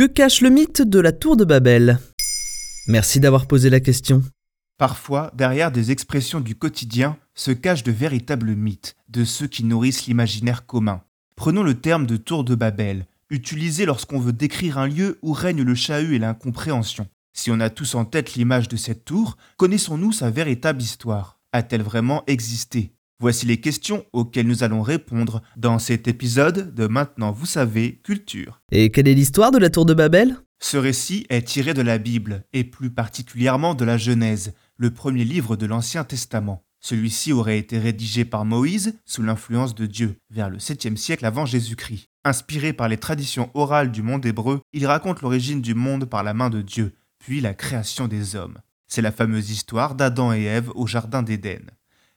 Que cache le mythe de la tour de Babel? Merci d'avoir posé la question. Parfois, derrière des expressions du quotidien se cachent de véritables mythes, de ceux qui nourrissent l'imaginaire commun. Prenons le terme de tour de Babel, utilisé lorsqu'on veut décrire un lieu où règne le chahut et l'incompréhension. Si on a tous en tête l'image de cette tour, connaissons-nous sa véritable histoire? A-t-elle vraiment existé? Voici les questions auxquelles nous allons répondre dans cet épisode de Maintenant vous savez, Culture. Et quelle est l'histoire de la tour de Babel? Ce récit est tiré de la Bible, et plus particulièrement de la Genèse, le premier livre de l'Ancien Testament. Celui-ci aurait été rédigé par Moïse sous l'influence de Dieu, vers le 7e siècle avant Jésus-Christ. Inspiré par les traditions orales du monde hébreu, il raconte l'origine du monde par la main de Dieu, puis la création des hommes. C'est la fameuse histoire d'Adam et Ève au Jardin d'Éden.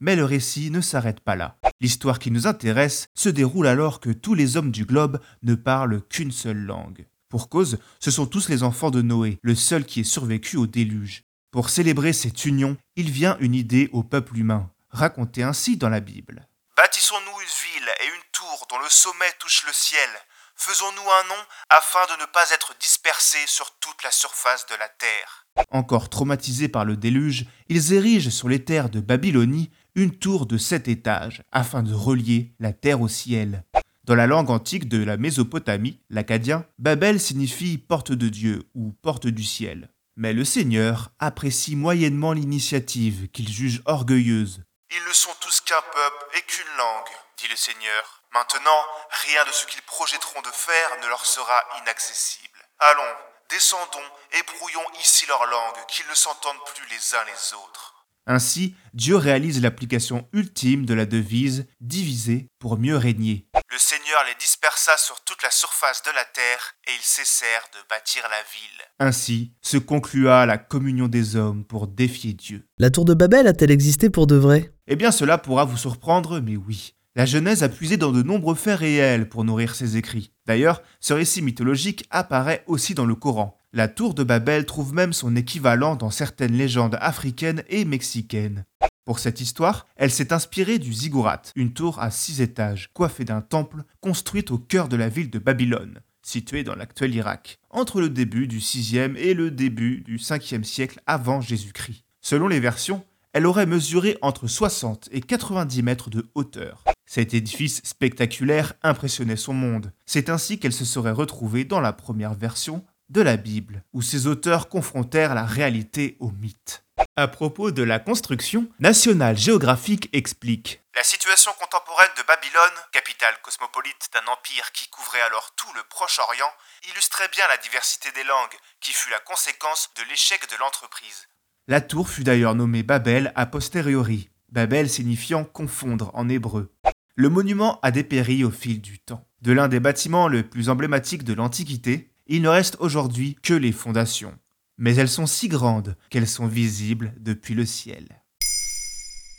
Mais le récit ne s'arrête pas là. L'histoire qui nous intéresse se déroule alors que tous les hommes du globe ne parlent qu'une seule langue. Pour cause, ce sont tous les enfants de Noé, le seul qui ait survécu au déluge. Pour célébrer cette union, il vient une idée au peuple humain, racontée ainsi dans la Bible. Bâtissons-nous une ville et une tour dont le sommet touche le ciel. Faisons-nous un nom afin de ne pas être dispersés sur toute la surface de la terre. Encore traumatisés par le déluge, ils érigent sur les terres de Babylonie une tour de sept étages afin de relier la terre au ciel. Dans la langue antique de la Mésopotamie, l'acadien, Babel signifie porte de Dieu ou porte du ciel. Mais le Seigneur apprécie moyennement l'initiative qu'il juge orgueilleuse. Ils ne sont tous qu'un peuple et qu'une langue, dit le Seigneur. Maintenant, rien de ce qu'ils projetteront de faire ne leur sera inaccessible. Allons, descendons et brouillons ici leur langue, qu'ils ne s'entendent plus les uns les autres. Ainsi, Dieu réalise l'application ultime de la devise diviser pour mieux régner. Le Seigneur les dispersa sur toute la surface de la terre et ils cessèrent de bâtir la ville. Ainsi se conclua la communion des hommes pour défier Dieu. La tour de Babel a-t-elle existé pour de vrai? Eh bien cela pourra vous surprendre, mais oui. La Genèse a puisé dans de nombreux faits réels pour nourrir ses écrits. D'ailleurs, ce récit mythologique apparaît aussi dans le Coran. La tour de Babel trouve même son équivalent dans certaines légendes africaines et mexicaines. Pour cette histoire, elle s'est inspirée du ziggurat, une tour à six étages, coiffée d'un temple, construite au cœur de la ville de Babylone, située dans l'actuel Irak, entre le début du 6e et le début du 5e siècle avant Jésus-Christ. Selon les versions, elle aurait mesuré entre 60 et 90 mètres de hauteur. Cet édifice spectaculaire impressionnait son monde. C'est ainsi qu'elle se serait retrouvée dans la première version de la Bible, où ses auteurs confrontèrent la réalité au mythe. À propos de la construction, National Geographic explique La situation contemporaine de Babylone, capitale cosmopolite d'un empire qui couvrait alors tout le Proche-Orient, illustrait bien la diversité des langues, qui fut la conséquence de l'échec de l'entreprise. La tour fut d'ailleurs nommée Babel a posteriori, Babel signifiant confondre en hébreu. Le monument a dépéri au fil du temps. De l'un des bâtiments les plus emblématiques de l'Antiquité, il ne reste aujourd'hui que les fondations. Mais elles sont si grandes qu'elles sont visibles depuis le ciel.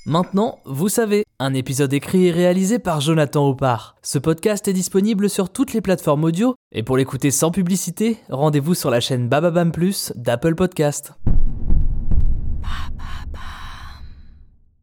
Maintenant, vous savez, un épisode écrit et réalisé par Jonathan Oppard. Ce podcast est disponible sur toutes les plateformes audio, et pour l'écouter sans publicité, rendez-vous sur la chaîne Bababam Plus d'Apple Podcast.